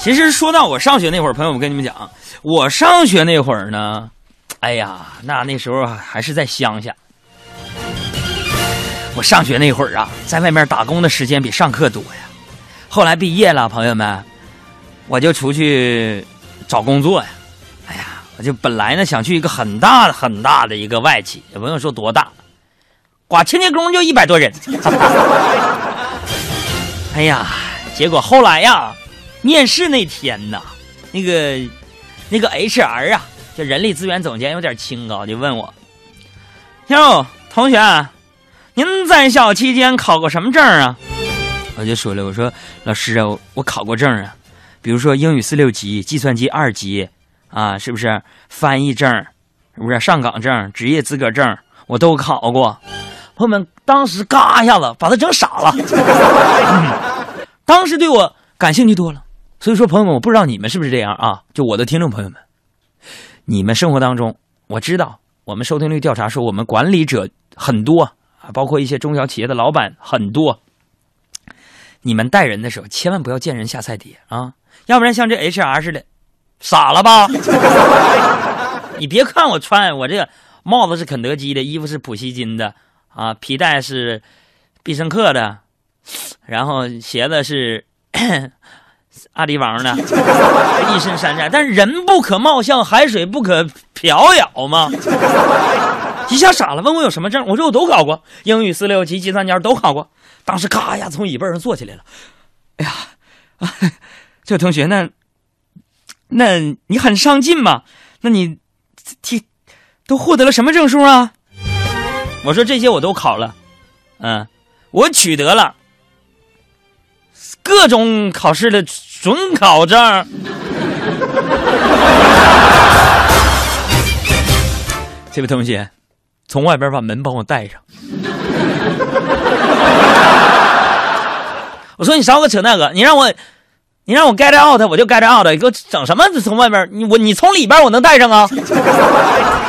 其实说到我上学那会儿，朋友，我跟你们讲，我上学那会儿呢，哎呀，那那时候还是在乡下。我上学那会儿啊，在外面打工的时间比上课多呀。后来毕业了，朋友们，我就出去找工作呀。哎呀，我就本来呢想去一个很大很大的一个外企，也不用说多大，刮清洁工就一百多人。哎呀，结果后来呀。面试那天呐，那个那个 HR 啊，就人力资源总监有点清高，就问我：“哟，同学，您在校期间考过什么证啊？”我就说了：“我说老师啊，我考过证啊，比如说英语四六级、计算机二级啊，是不是？翻译证，是不是？上岗证、职业资格证，我都考过。”朋友们当时嘎一下子把他整傻了，当时对我感兴趣多了。所以说，朋友们，我不知道你们是不是这样啊？就我的听众朋友们，你们生活当中，我知道我们收听率调查说，我们管理者很多啊，包括一些中小企业的老板很多。你们带人的时候，千万不要见人下菜碟啊，要不然像这 HR 似的，傻了吧？你别看我穿我这个帽子是肯德基的，衣服是普希金的啊，皮带是必胜客的，然后鞋子是。阿迪王呢，一身山寨，但是人不可貌相，海水不可漂摇嘛。一下傻了，问我有什么证，我说我都考过，英语四六级、计算机都考过。当时咔呀从椅背上坐起来了。哎呀，这同学，那那你很上进嘛？那你提都获得了什么证书啊？我说这些我都考了，嗯，我取得了。各种考试的准考证。这位同学，从外边把门帮我带上。我说你少给我扯那个，你让我，你让我 get out，我就 get out。你给我整什么？从外边，你我你从里边我能带上啊？